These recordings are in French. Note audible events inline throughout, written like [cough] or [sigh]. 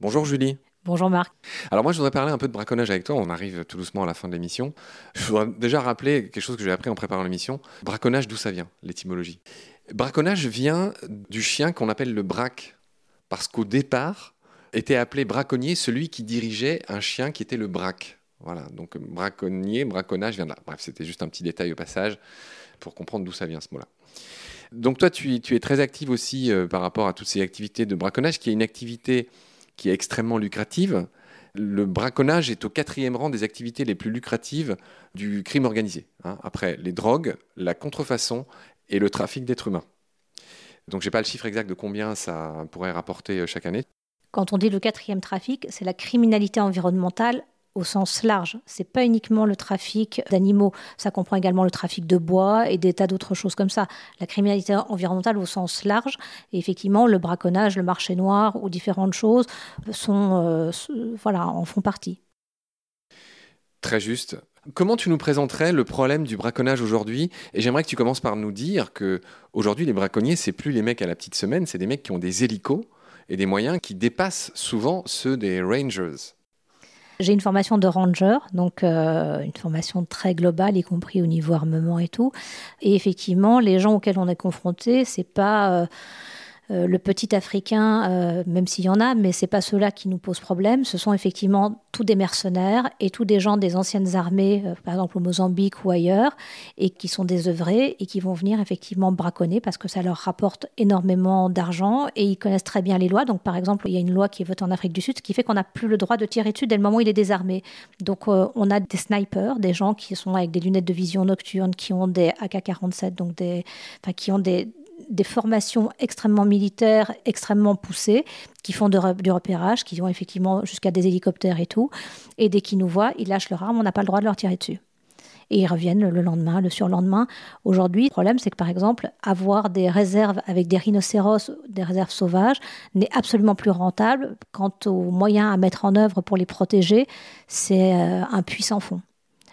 Bonjour Julie. Bonjour Marc. Alors moi je voudrais parler un peu de braconnage avec toi, on arrive tout doucement à la fin de l'émission. Je voudrais déjà rappeler quelque chose que j'ai appris en préparant l'émission. Braconnage, d'où ça vient, l'étymologie? Braconnage vient du chien qu'on appelle le braque, parce qu'au départ était appelé braconnier celui qui dirigeait un chien qui était le braque. Voilà, donc braconnier, braconnage vient de là. Bref, c'était juste un petit détail au passage pour comprendre d'où ça vient ce mot-là. Donc toi, tu, es très active aussi euh, par rapport à toutes ces activités de braconnage, qui est une activité qui est extrêmement lucrative. Le braconnage est au quatrième rang des activités les plus lucratives du crime organisé, hein, après les drogues, la contrefaçon et le trafic d'êtres humains. Donc je n'ai pas le chiffre exact de combien ça pourrait rapporter euh, chaque année. Quand on dit le quatrième trafic, c'est la criminalité environnementale au sens large. C'est pas uniquement le trafic d'animaux, ça comprend également le trafic de bois et des tas d'autres choses comme ça. La criminalité environnementale au sens large, effectivement, le braconnage, le marché noir ou différentes choses sont, euh, en font partie. Très juste. Comment tu nous présenterais le problème du braconnage aujourd'hui? Et j'aimerais que tu commences par nous dire que aujourd'hui les braconniers, c'est plus les mecs à la petite semaine, c'est des mecs qui ont des hélicos et des moyens qui dépassent souvent ceux des rangers. J'ai une formation de ranger, donc euh, une formation très globale, y compris au niveau armement et tout. Et effectivement, les gens auxquels on est confronté, c'est pas euh, euh, le petit Africain, euh, même s'il y en a, mais c'est pas ceux-là qui nous posent problème. Ce sont effectivement tous des mercenaires et tous des gens des anciennes armées, euh, par exemple au Mozambique ou ailleurs, et qui sont désœuvrés et qui vont venir effectivement braconner parce que ça leur rapporte énormément d'argent et ils connaissent très bien les lois. Donc par exemple, il y a une loi qui est votée en Afrique du Sud qui fait qu'on n'a plus le droit de tirer dessus dès le moment où il est désarmé. Donc on a des snipers, des gens qui sont avec des lunettes de vision nocturne, qui ont des AK-47, donc des, enfin, qui ont des des formations extrêmement militaires, extrêmement poussées, qui font du repérage, qui vont effectivement jusqu'à des hélicoptères et tout. Et dès qu'ils nous voient, ils lâchent leur arme, on n'a pas le droit de leur tirer dessus. Et ils reviennent le lendemain, le surlendemain. Aujourd'hui, le problème, c'est que par exemple, avoir des réserves avec des rhinocéros, des réserves sauvages, n'est absolument plus rentable. Quant aux moyens à mettre en œuvre pour les protéger, c'est euh, un puissant fond.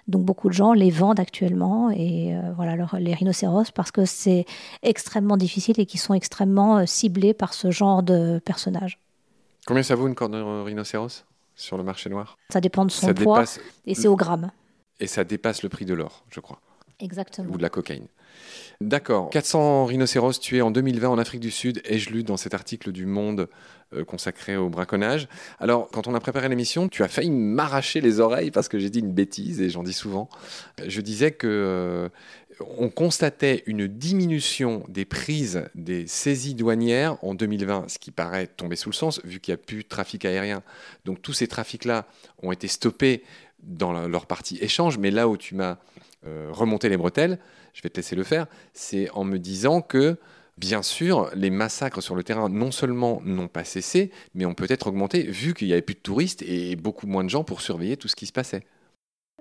Donc beaucoup de gens les vendent actuellement et euh, voilà les rhinocéros parce que c'est extrêmement difficile et qu'ils sont extrêmement euh, ciblés par ce genre de personnages. Combien ça vaut une corne de rhinocéros sur le marché noir? Ça dépend de son poids et c'est au gramme. Et ça dépasse le prix de l'or, je crois. Exactement. Ou de la cocaïne. D'accord. 400 rhinocéros tués en 2020 en Afrique du Sud, ai-je lu dans cet article du Monde euh, consacré au braconnage. Alors, quand on a préparé l'émission, tu as failli m'arracher les oreilles parce que j'ai dit une bêtise et j'en dis souvent. Je disais que euh, on constatait une diminution des prises des saisies douanières en 2020, ce qui paraît tomber sous le sens vu qu'il n'y a plus de trafic aérien. Donc tous ces trafics-là ont été stoppés dans leur partie échange, mais là où tu m'as euh, remonté les bretelles, je vais te laisser le faire, c'est en me disant que Bien sûr, les massacres sur le terrain non seulement n'ont pas cessé, mais ont peut-être augmenté vu qu'il n'y avait plus de touristes et beaucoup moins de gens pour surveiller tout ce qui se passait.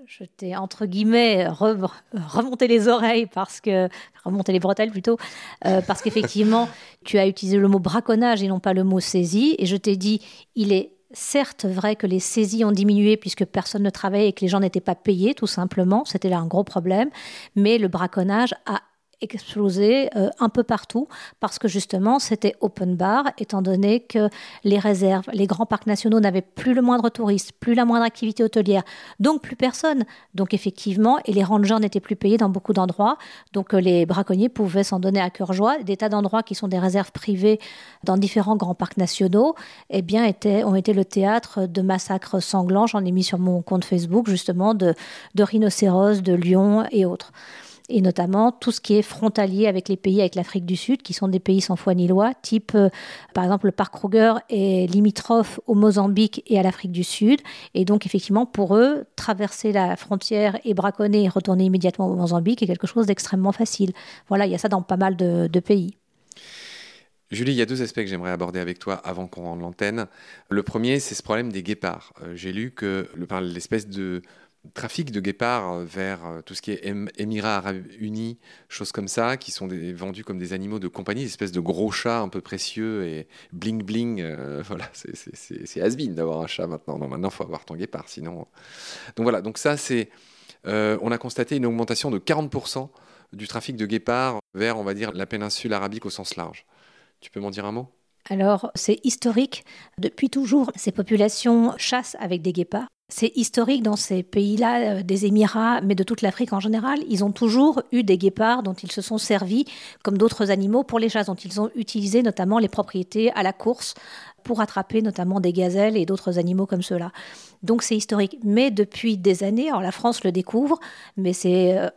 Je t'ai entre guillemets remonté les oreilles parce que remonté les bretelles plutôt euh, parce qu'effectivement [laughs] tu as utilisé le mot braconnage et non pas le mot saisie et je t'ai dit il est certes vrai que les saisies ont diminué puisque personne ne travaillait et que les gens n'étaient pas payés tout simplement. C'était là un gros problème. Mais le braconnage a explosé euh, un peu partout parce que justement c'était open bar étant donné que les réserves, les grands parcs nationaux n'avaient plus le moindre touriste, plus la moindre activité hôtelière, donc plus personne. Donc effectivement, et les rangers n'étaient plus payés dans beaucoup d'endroits, donc euh, les braconniers pouvaient s'en donner à cœur joie. Des tas d'endroits qui sont des réserves privées dans différents grands parcs nationaux, eh bien étaient, ont été le théâtre de massacres sanglants. J'en ai mis sur mon compte Facebook justement de, de rhinocéros, de lions et autres et notamment tout ce qui est frontalier avec les pays, avec l'Afrique du Sud, qui sont des pays sans foi ni loi, type euh, par exemple le parc Kruger est limitrophe au Mozambique et à l'Afrique du Sud, et donc effectivement pour eux, traverser la frontière et braconner et retourner immédiatement au Mozambique est quelque chose d'extrêmement facile. Voilà, il y a ça dans pas mal de, pays. Julie, il y a deux aspects que j'aimerais aborder avec toi avant qu'on rende l'antenne. Le premier, c'est ce problème des guépards. Euh, j'ai lu que l'espèce de trafic de guépards vers euh, tout ce qui est Émirats arabes unis, choses comme ça, qui sont vendus comme des animaux de compagnie, des espèces de gros chats un peu précieux et bling bling. Euh, [laughs] voilà, c'est has d'avoir un chat maintenant. Non, maintenant, il faut avoir ton guépard, sinon. Donc voilà, donc ça, c'est. Euh, on a constaté une augmentation de 40% du trafic de guépards vers, on va dire, la péninsule arabique au sens large. Tu peux m'en dire un mot? Alors, c'est historique. Depuis toujours, ces populations chassent avec des guépards. C'est historique dans ces pays-là, euh, des Émirats, mais de toute l'Afrique en général. Ils ont toujours eu des guépards dont ils se sont servis comme d'autres animaux pour les chasses, dont ils ont utilisé notamment les propriétés à la course pour attraper notamment des gazelles et d'autres animaux comme ceux-là. Donc c'est historique. Mais depuis des années, alors la France le découvre, mais c'est, euh,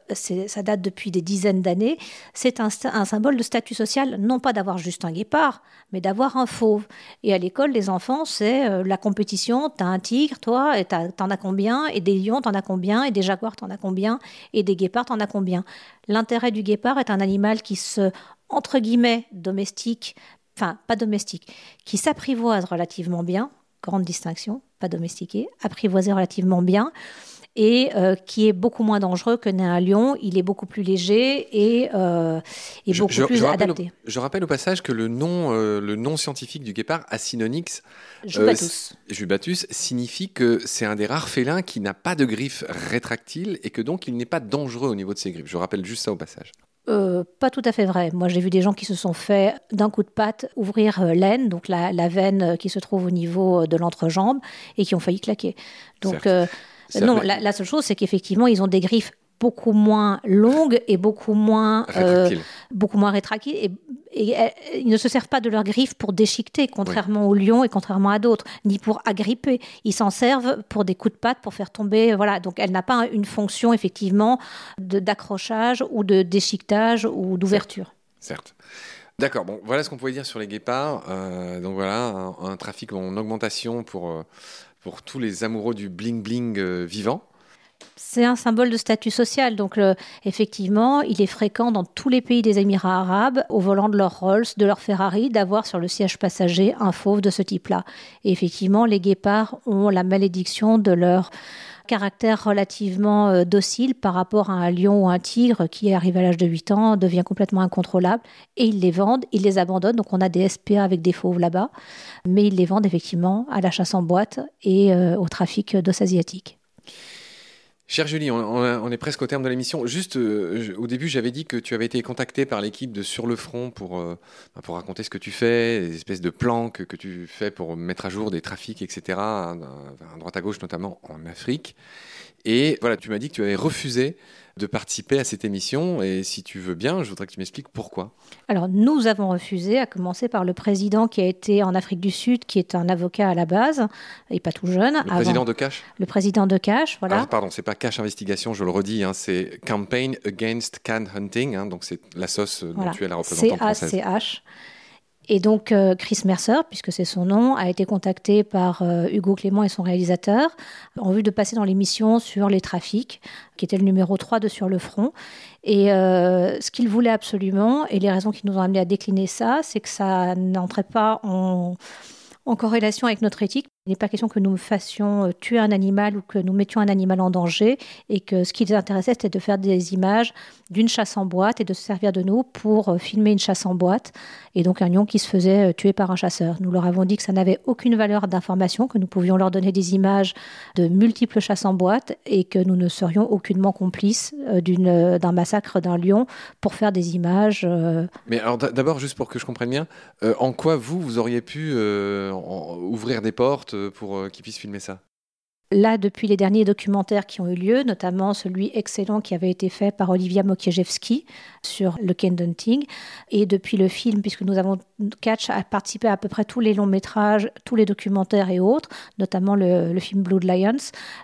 ça date depuis des dizaines d'années, c'est un, symbole de statut social, non pas d'avoir juste un guépard, mais d'avoir un fauve. Et à l'école, les enfants, c'est euh, la compétition, t'as un tigre, toi, et t'en as combien, et des lions, t'en as combien, et des jaguars, t'en as combien, et des guépards, t'en as combien? L'intérêt du guépard est un animal qui se entre guillemets domestique enfin pas domestique, qui s'apprivoise relativement bien, grande distinction, pas domestiqué, apprivoisé relativement bien, et euh, qui est beaucoup moins dangereux que un lion. Il est beaucoup plus léger et, euh, beaucoup plus adapté. je rappelle au passage que le nom, euh, le nom scientifique du guépard, Acinonyx jubatus. jubatus, signifie que c'est un des rares félins qui n'a pas de griffes rétractiles et que donc il n'est pas dangereux au niveau de ses griffes. Je rappelle juste ça au passage. Euh, pas tout à fait vrai. Moi, j'ai vu des gens qui se sont fait d'un coup de patte ouvrir euh, l'aine, donc la, veine euh, qui se trouve au niveau de l'entrejambe, et qui ont failli claquer. Donc, non, la, seule chose, c'est qu'effectivement, ils ont des griffes beaucoup moins longues et beaucoup moins beaucoup moins rétractiles et et ils ne se servent pas de leurs griffes pour déchiqueter, contrairement aux lions et contrairement à d'autres, ni pour agripper. Ils s'en servent pour des coups de patte, pour faire tomber. Voilà. Donc elle n'a pas une fonction effectivement d'accrochage ou de déchiquetage ou d'ouverture. Certes. D'accord, bon, voilà ce qu'on pouvait dire sur les guépards. Euh, donc voilà, un, trafic en augmentation pour, euh, pour tous les amoureux du bling-bling euh, vivant c'est un symbole de statut social. Donc, effectivement, il est fréquent dans tous les pays des Émirats arabes, au volant de leur Rolls, de leur Ferrari, d'avoir sur le siège passager un fauve de ce type-là. Et effectivement, les guépards ont la malédiction de leur caractère relativement euh, docile par rapport à un lion ou un tigre qui arrive à l'âge de 8 ans, devient complètement incontrôlable et ils les vendent, ils les abandonnent. Donc on a des SPA avec des fauves là-bas, mais ils les vendent effectivement à la chasse en boîte et euh, au trafic d'os asiatiques. Chère Julie, on, est presque au terme de l'émission. Juste euh, au début, j'avais dit que tu avais été contactée par l'équipe de Sur le Front pour, euh, bah, pour raconter ce que tu fais, des espèces de plans que, que, tu fais pour mettre à jour des trafics, etc., à droite à gauche, notamment en Afrique. Et voilà, tu m'as dit que tu avais refusé de participer à cette émission. Et si tu veux bien, je voudrais que tu m'expliques pourquoi. Alors, nous avons refusé, à commencer par le président qui a été en Afrique du Sud, qui est un avocat à la base, et pas tout jeune. Le président de Cash? Le président de Cash, voilà. Alors, pardon, c'est pas Cash Investigation, je le redis, hein, c'est Campaign Against Can Hunting, hein, donc c'est la sauce dont tu es la représentante française. Et donc euh, Chris Mercer, puisque c'est son nom, a été contacté par euh, Hugo Clément et son réalisateur en vue de passer dans l'émission sur les trafics, qui était le numéro 3 de Sur le Front. Et euh, ce qu'il voulait absolument, et les raisons qui nous ont amené à décliner ça, c'est que ça n'entrait pas en en corrélation avec notre éthique. Il n'est pas question que nous fassions euh, tuer un animal ou que nous mettions un animal en danger et que ce qui les intéressait, c'était de faire des images d'une chasse en boîte et de se servir de nous pour euh, filmer une chasse en boîte et donc un lion qui se faisait euh, tuer par un chasseur. Nous leur avons dit que ça n'avait aucune valeur d'information, que nous pouvions leur donner des images de multiples chasses en boîte et que nous ne serions aucunement complices d'un massacre d'un lion pour faire des images. Mais alors d'abord, juste pour que je comprenne bien, en quoi vous, vous auriez pu ouvrir des portes pour euh, qu'ils puissent filmer ça Là, depuis les derniers documentaires qui ont eu lieu, notamment celui excellent qui avait été fait par Olivia Mokiejewski sur le Ken Hunting, et depuis le film, puisque nous avons Catch a participé à à peu près tous les longs métrages, tous les documentaires et autres, notamment le, film Blood Lions,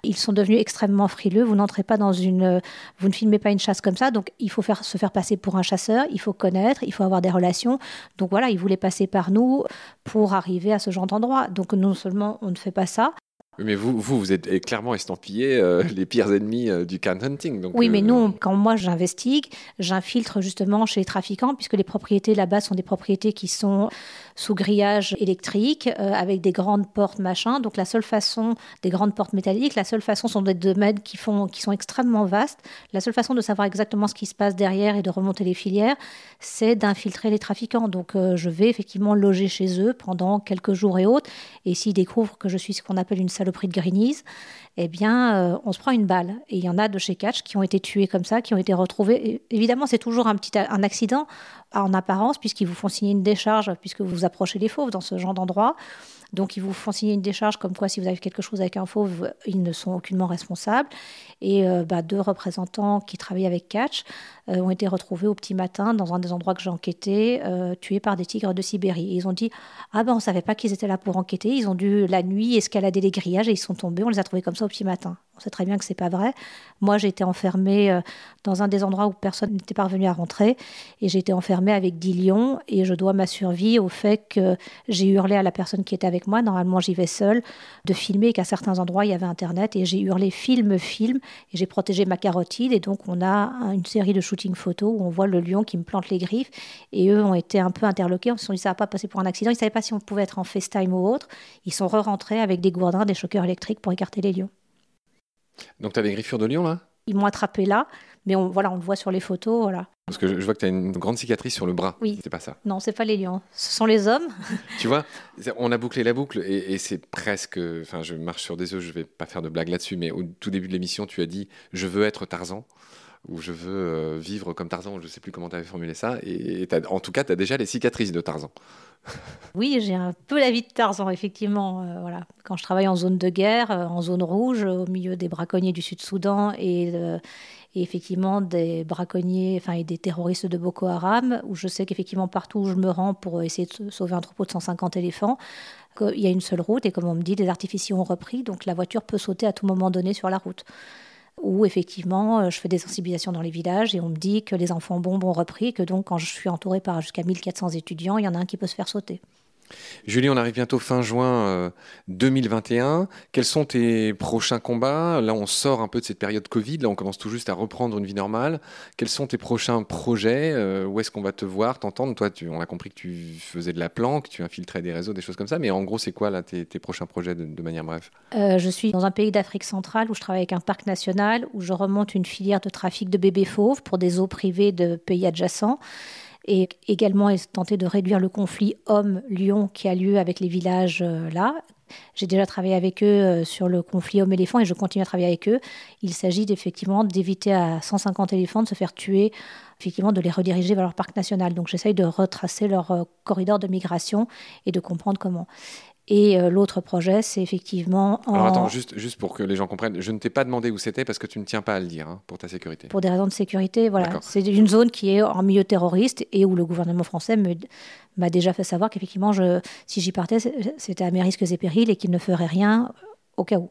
ils sont devenus extrêmement frileux. Vous n'entrez pas dans une, vous ne filmez pas une chasse comme ça, donc il faut faire, se faire passer pour un chasseur, il faut connaître, il faut avoir des relations. Donc voilà, ils voulaient passer par nous pour arriver à ce genre d'endroit. Donc non seulement on ne fait pas ça, mais vous, vous, vous êtes clairement estampillé euh, les pires ennemis euh, du can hunting. Donc, oui, mais euh, nous, quand moi j'investigue, j'infiltre justement chez les trafiquants, puisque les propriétés là-bas sont des propriétés qui sont sous grillage électrique, avec des grandes portes, machin. Donc la seule façon, des grandes portes métalliques, la seule façon sont des domaines qui, font, qui sont extrêmement vastes. La seule façon de savoir exactement ce qui se passe derrière et de remonter les filières, c'est d'infiltrer les trafiquants. Donc je vais effectivement loger chez eux pendant quelques jours et autres. Et s'ils découvrent que je suis ce qu'on appelle une salope le prix de Greenise, eh bien, euh, on se prend une balle. Et il y en a de chez Catch qui ont été tués comme ça, qui ont été retrouvés. évidemment, c'est toujours un petit un accident en apparence, puisqu'ils vous font signer une décharge, puisque vous vous approchez des fauves dans ce genre d'endroit. Donc, ils vous font signer une décharge comme quoi, si vous avez quelque chose avec un fauve, ils ne sont aucunement responsables. Et euh, bah, deux représentants qui travaillaient avec Catch euh, ont été retrouvés au petit matin dans un des endroits que j'ai enquêté, euh, tués par des tigres de Sibérie. Et ils ont dit Ah ben, on ne savait pas qu'ils étaient là pour enquêter. Ils ont dû la nuit escalader les grillages et ils sont tombés. On les a trouvés comme ça au petit matin. On sait très bien que c'est pas vrai. Moi, j'ai été enfermée dans un des endroits où personne n'était parvenu à rentrer. Et j'ai été enfermée avec 10 lions. Et je dois ma survie au fait que j'ai hurlé à la personne qui était avec moi. Normalement, j'y vais seule. De filmer qu'à certains endroits, il y avait Internet. Et j'ai hurlé film, film. Et j'ai protégé ma carotide. Et donc, on a une série de shootings photos où on voit le lion qui me plante les griffes. Et eux ont été un peu interloqués. On se sont dit, ça va pas passer pour un accident. Ils ne savaient pas si on pouvait être en FaceTime ou autre. Ils sont re-rentrés avec des gourdins, des choqueurs électriques pour écarter les lions. Donc, tu as des griffures de lion, là? Ils m'ont attrapé là. Mais on, voilà, on le voit sur les photos. Voilà. Parce que je, vois que tu as une grande cicatrice sur le bras. Oui. C'est pas ça. Non, c'est pas les lions. Ce sont les hommes. [laughs] tu vois, on a bouclé la boucle et, c'est presque. Enfin, je marche sur des œufs, je vais pas faire de blague là-dessus, mais au tout début de l'émission, tu as dit Je veux être Tarzan ou je veux euh, vivre comme Tarzan, je ne sais plus comment tu avais formulé ça. Et, en tout cas, tu as déjà les cicatrices de Tarzan. [laughs] oui, j'ai un peu la vie de Tarzan, effectivement. Euh, voilà. Quand je travaille en zone de guerre, euh, en zone rouge, au milieu des braconniers du Sud-Soudan et, et effectivement des braconniers enfin, des terroristes de Boko Haram, où je sais qu'effectivement partout où je me rends pour essayer de sauver un troupeau de 150 éléphants, il y a une seule route et comme on me dit, les artificiers ont repris, donc la voiture peut sauter à tout moment donné sur la route. Où effectivement, je fais des sensibilisations dans les villages et on me dit que les enfants bombes ont repris, que donc quand je suis entourée par jusqu'à 1400 étudiants, il y en a un qui peut se faire sauter. Julie, on arrive bientôt fin juin 2021. Euh, Quels sont tes prochains combats? Là, on sort un peu de cette période Covid. Là, on commence tout juste à reprendre une vie normale. Quels sont tes prochains projets? Euh, Où est-ce qu'on va te voir, t'entendre? Toi, tu, on a compris que tu faisais de la planque, tu infiltrais des réseaux, des choses comme ça. Mais en gros, c'est quoi là tes, prochains projets de, manière brève? Euh, Je suis dans un pays d'Afrique centrale où je travaille avec un parc national, où je remonte une filière de trafic de bébés fauves pour des eaux privées de pays adjacents et également tenter de réduire le conflit homme-lion qui a lieu avec les villages euh, là. J'ai déjà travaillé avec eux euh, sur le conflit homme-éléphant et je continue à travailler avec eux. Il s'agit effectivement d'éviter à 150 éléphants de se faire tuer, effectivement de les rediriger vers leur parc national. Donc j'essaye de retracer leur euh, corridor de migration et de comprendre comment. Et euh, l'autre projet, c'est effectivement. Alors attends, juste, juste pour que les gens comprennent, je ne t'ai pas demandé où c'était parce que tu ne tiens pas à le dire hein, pour ta sécurité. Pour des raisons de sécurité, voilà. C'est une zone qui est en milieu terroriste et où le gouvernement français m'a déjà fait savoir qu'effectivement, si j'y partais, c'était à mes risques et périls et qu'il ne ferait rien au cas où.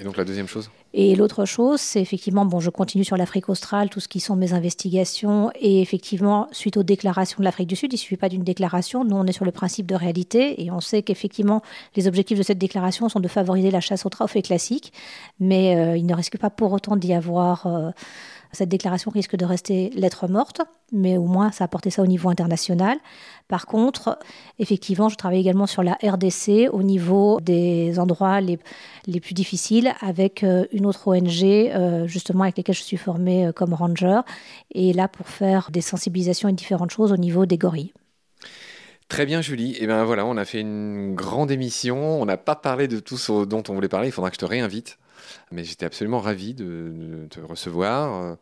Et donc la deuxième chose Et l'autre chose, c'est effectivement, bon, je continue sur l'Afrique australe, tout ce qui sont mes investigations. Et effectivement, suite aux déclarations de l'Afrique du Sud, il ne suffit pas d'une déclaration. Nous, on est sur le principe de réalité. Et on sait qu'effectivement, les objectifs de cette déclaration sont de favoriser la chasse au trophée classique. Mais euh, il ne risque pas pour autant d'y avoir... Euh, cette déclaration risque de rester lettre morte, mais au moins ça a porté ça au niveau international. Par contre, effectivement, je travaille également sur la RDC au niveau des endroits les, les plus difficiles avec euh, une autre ONG, euh, justement avec laquelle je suis formée euh, comme ranger, et là pour faire des sensibilisations et différentes choses au niveau des gorilles. Très bien, Julie. Eh ben voilà, on a fait une grande émission. On n'a pas parlé de tout ce dont on voulait parler. Il faudra que je te réinvite. Mais j'étais absolument ravi de, te recevoir. Euh,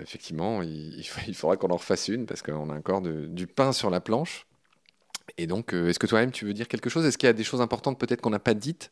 effectivement, il, faudra qu'on en refasse une parce qu'on a encore du pain sur la planche. Et donc, euh, est-ce que toi-même tu veux dire quelque chose? Est-ce qu'il y a des choses importantes peut-être qu'on n'a pas dites?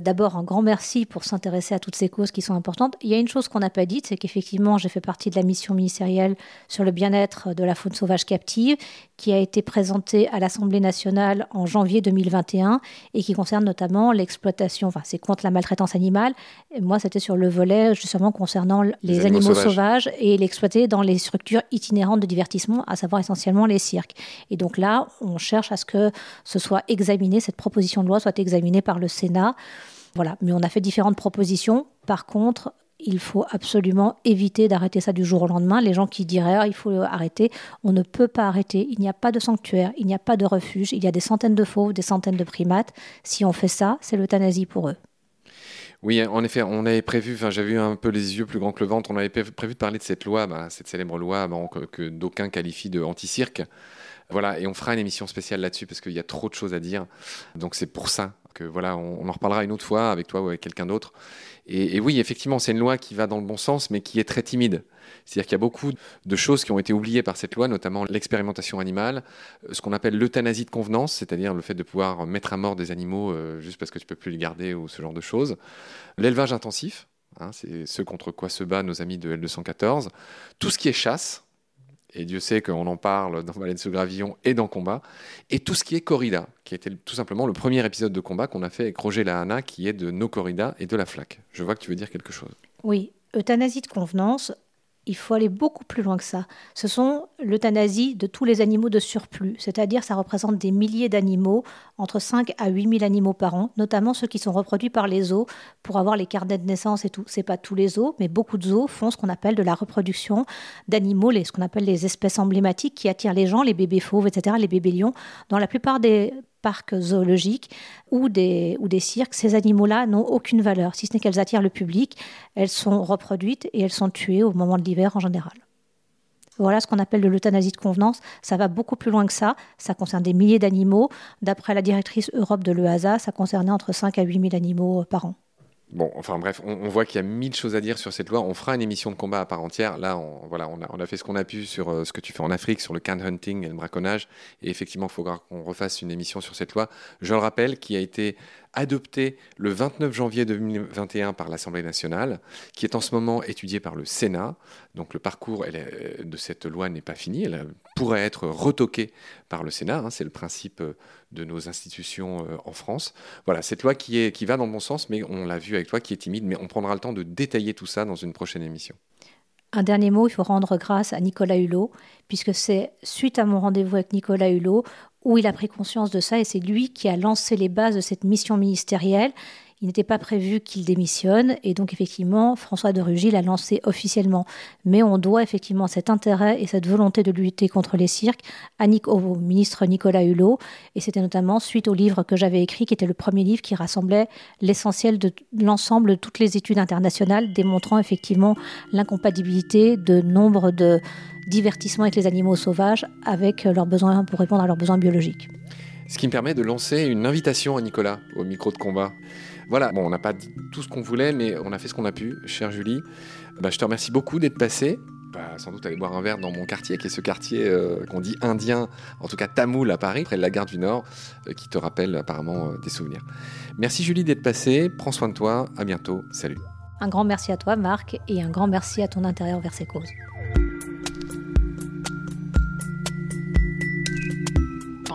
D'abord, un grand merci pour s'intéresser à toutes ces causes qui sont importantes. Il y a une chose qu'on n'a pas dite, c'est qu'effectivement, j'ai fait partie de la mission ministérielle sur le bien-être de la faune sauvage captive, qui a été présentée à l'Assemblée nationale en janvier 2021 et qui concerne notamment l'exploitation, enfin, c'est contre la maltraitance animale. Et moi, c'était sur le volet justement concernant les, animaux, sauvages. et l'exploiter dans les structures itinérantes de divertissement, à savoir essentiellement les cirques. Et donc là, on cherche à ce que ce soit examiné, cette proposition de loi soit examinée par le Sénat voilà, mais on a fait différentes propositions. Par contre, il faut absolument éviter d'arrêter ça du jour au lendemain. Les gens qui diraient ah, il faut arrêter, on ne peut pas arrêter. Il n'y a pas de sanctuaire, il n'y a pas de refuge, il y a des centaines de fauves, des centaines de primates. Si on fait ça, c'est l'euthanasie pour eux. Oui, en effet, on avait prévu, enfin, j'avais eu un peu les yeux plus grands que le ventre, on avait prévu de parler de cette loi, bah, cette célèbre loi bah, que, d'aucuns qualifient de anti-cirque, Voilà, et on fera une émission spéciale là-dessus parce qu'il y a trop de choses à dire. Donc c'est pour ça que voilà, on, en reparlera une autre fois avec toi ou avec quelqu'un d'autre. Et, oui, effectivement, c'est une loi qui va dans le bon sens, mais qui est très timide. C'est-à-dire qu'il y a beaucoup de choses qui ont été oubliées par cette loi, notamment l'expérimentation animale, ce qu'on appelle l'euthanasie de convenance, c'est-à-dire le fait de pouvoir mettre à mort des animaux euh, juste parce que tu peux plus les garder ou ce genre de choses. L'élevage intensif, hein, c'est ce contre quoi se battent nos amis de L214. Tout ce qui est chasse, et Dieu sait qu'on en parle dans Valence sous Gravillon et dans Combat, et tout ce qui est corrida, qui était tout simplement le premier épisode de combat qu'on a fait avec Roger Lahana, qui est de nos corridas et de la flaque. Je vois que tu veux dire quelque chose. Oui, euthanasie de convenance, il faut aller beaucoup plus loin que ça. Ce sont l'euthanasie de tous les animaux de surplus, c'est-à-dire ça représente des milliers d'animaux, entre 5 à 8 000 animaux par an, notamment ceux qui sont reproduits par les zoos pour avoir les carnets de naissance et tout. C'est pas tous les zoos, mais beaucoup de zoos font ce qu'on appelle de la reproduction d'animaux, ce qu'on appelle les espèces emblématiques qui attirent les gens, les bébés fauves, etc., les bébés lions. Dans la plupart des parcs zoologiques ou des, cirques, ces animaux-là n'ont aucune valeur, si ce n'est qu'elles attirent le public, elles sont reproduites et elles sont tuées au moment de l'hiver en général. Voilà ce qu'on appelle de l'euthanasie de convenance. Ça va beaucoup plus loin que ça. Ça concerne des milliers d'animaux. D'après la directrice Europe de l'EASA, ça concernait entre 5 à 8 000 animaux par an. Bon, enfin bref, on, voit qu'il y a mille choses à dire sur cette loi. On fera une émission de combat à part entière. Là, on, voilà, on a, fait ce qu'on a pu sur euh, ce que tu fais en Afrique, sur le can hunting et le braconnage. Et effectivement, il faudra qu'on refasse une émission sur cette loi. Je le rappelle, qui a été adopté le 29 janvier 2021 par l'Assemblée nationale, qui est en ce moment étudié par le Sénat. Donc le parcours de cette loi n'est pas fini, elle pourrait être retoquée par le Sénat, hein. c'est le principe de nos institutions euh, en France. Voilà, cette loi qui, qui va dans le bon sens, mais on l'a vu avec toi, qui est timide, mais on prendra le temps de détailler tout ça dans une prochaine émission. Un dernier mot, il faut rendre grâce à Nicolas Hulot, puisque c'est suite à mon rendez-vous avec Nicolas Hulot où il a pris conscience de ça et c'est lui qui a lancé les bases de cette mission ministérielle. Il n'était pas prévu qu'il démissionne et donc effectivement François de Rugy l'a lancé officiellement. Mais on doit effectivement cet intérêt et cette volonté de lutter contre les cirques à au ministre Nicolas Hulot et c'était notamment suite au livre que j'avais écrit qui était le premier livre qui rassemblait l'essentiel de l'ensemble de toutes les études internationales démontrant effectivement l'incompatibilité de nombre de divertissement avec les animaux sauvages avec leurs besoins pour répondre à leurs besoins biologiques. Ce qui me permet de lancer une invitation à Nicolas au micro de combat. Voilà, bon, on n'a pas dit tout ce qu'on voulait, mais on a fait ce qu'on a pu, chère Julie. Bah, je te remercie beaucoup d'être passé. Bah, sans doute aller boire un verre dans mon quartier, qui est ce quartier euh, qu'on dit indien, en tout cas tamoul à Paris, près de la gare du Nord, euh, qui te rappelle apparemment euh, des souvenirs. Merci Julie d'être passée, prends soin de toi, à bientôt, salut. Un grand merci à toi Marc, et un grand merci à ton intérieur vers ces causes.